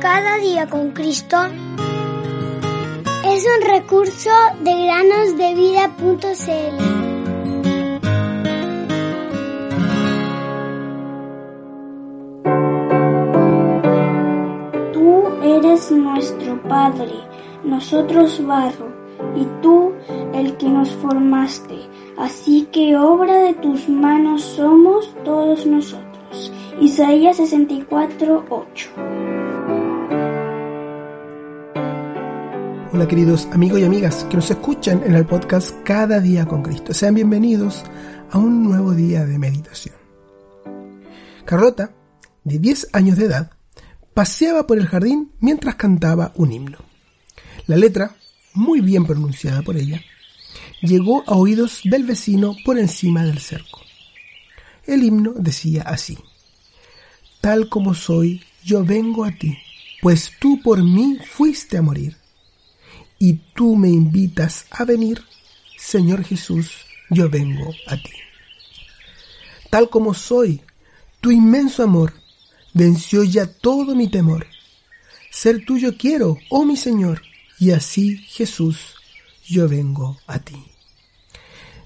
Cada día con Cristo es un recurso de granosdevida.cl. Tú eres nuestro Padre, nosotros barro, y tú el que nos formaste Así que obra de tus manos somos todos nosotros. Isaías 64, 8. Hola queridos amigos y amigas que nos escuchan en el podcast Cada día con Cristo. Sean bienvenidos a un nuevo día de meditación. Carlota, de 10 años de edad, paseaba por el jardín mientras cantaba un himno. La letra, muy bien pronunciada por ella, llegó a oídos del vecino por encima del cerco. El himno decía así, Tal como soy, yo vengo a ti, pues tú por mí fuiste a morir, y tú me invitas a venir, Señor Jesús, yo vengo a ti. Tal como soy, tu inmenso amor venció ya todo mi temor. Ser tuyo quiero, oh mi Señor, y así, Jesús, yo vengo a ti.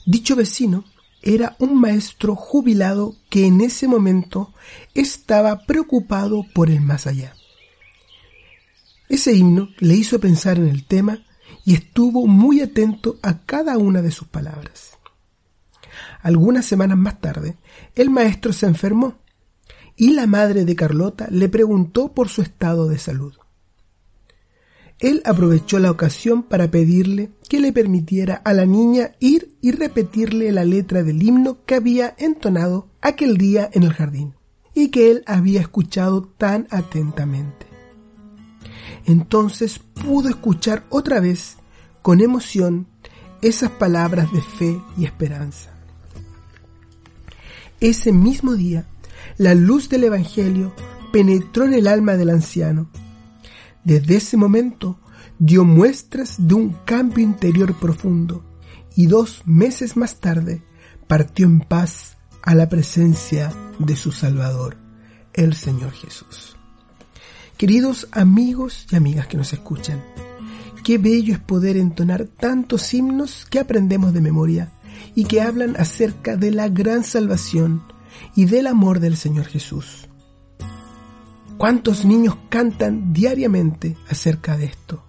Dicho vecino era un maestro jubilado que en ese momento estaba preocupado por el más allá. Ese himno le hizo pensar en el tema y estuvo muy atento a cada una de sus palabras. Algunas semanas más tarde, el maestro se enfermó y la madre de Carlota le preguntó por su estado de salud. Él aprovechó la ocasión para pedirle que le permitiera a la niña ir y repetirle la letra del himno que había entonado aquel día en el jardín y que él había escuchado tan atentamente. Entonces pudo escuchar otra vez con emoción esas palabras de fe y esperanza. Ese mismo día, la luz del Evangelio penetró en el alma del anciano desde ese momento dio muestras de un cambio interior profundo y dos meses más tarde partió en paz a la presencia de su Salvador, el Señor Jesús. Queridos amigos y amigas que nos escuchan, qué bello es poder entonar tantos himnos que aprendemos de memoria y que hablan acerca de la gran salvación y del amor del Señor Jesús. ¿Cuántos niños cantan diariamente acerca de esto?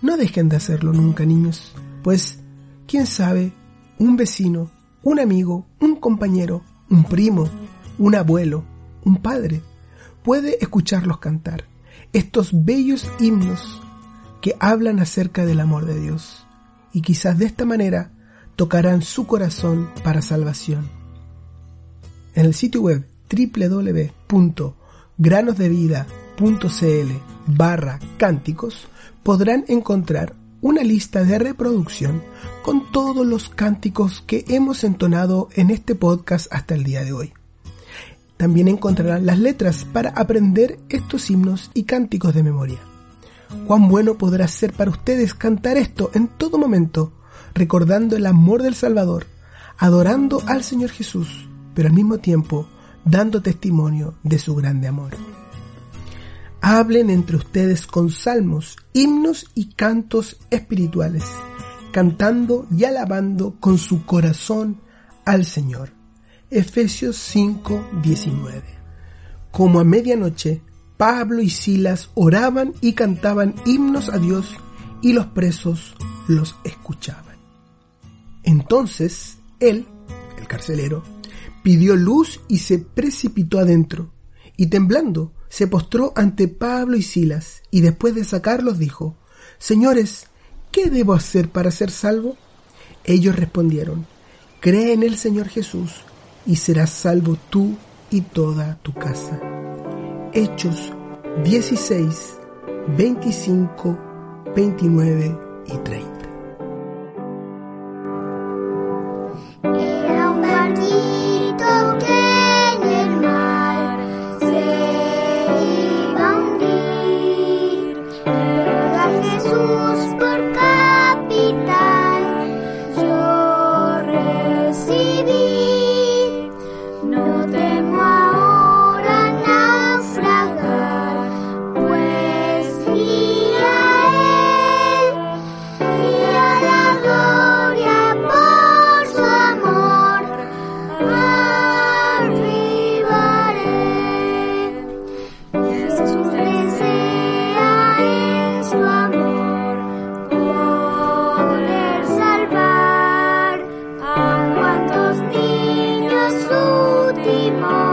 No dejen de hacerlo nunca, niños, pues, quién sabe, un vecino, un amigo, un compañero, un primo, un abuelo, un padre, puede escucharlos cantar estos bellos himnos que hablan acerca del amor de Dios y quizás de esta manera tocarán su corazón para salvación. En el sitio web www granosdevida.cl barra cánticos podrán encontrar una lista de reproducción con todos los cánticos que hemos entonado en este podcast hasta el día de hoy. También encontrarán las letras para aprender estos himnos y cánticos de memoria. Cuán bueno podrá ser para ustedes cantar esto en todo momento, recordando el amor del Salvador, adorando al Señor Jesús, pero al mismo tiempo dando testimonio de su grande amor. Hablen entre ustedes con salmos, himnos y cantos espirituales, cantando y alabando con su corazón al Señor. Efesios 5, 19. Como a medianoche, Pablo y Silas oraban y cantaban himnos a Dios y los presos los escuchaban. Entonces, él, el carcelero, pidió luz y se precipitó adentro, y temblando se postró ante Pablo y Silas, y después de sacarlos dijo, Señores, ¿qué debo hacer para ser salvo? Ellos respondieron, Cree en el Señor Jesús, y serás salvo tú y toda tu casa. Hechos 16, 25, 29 y 30. 的梦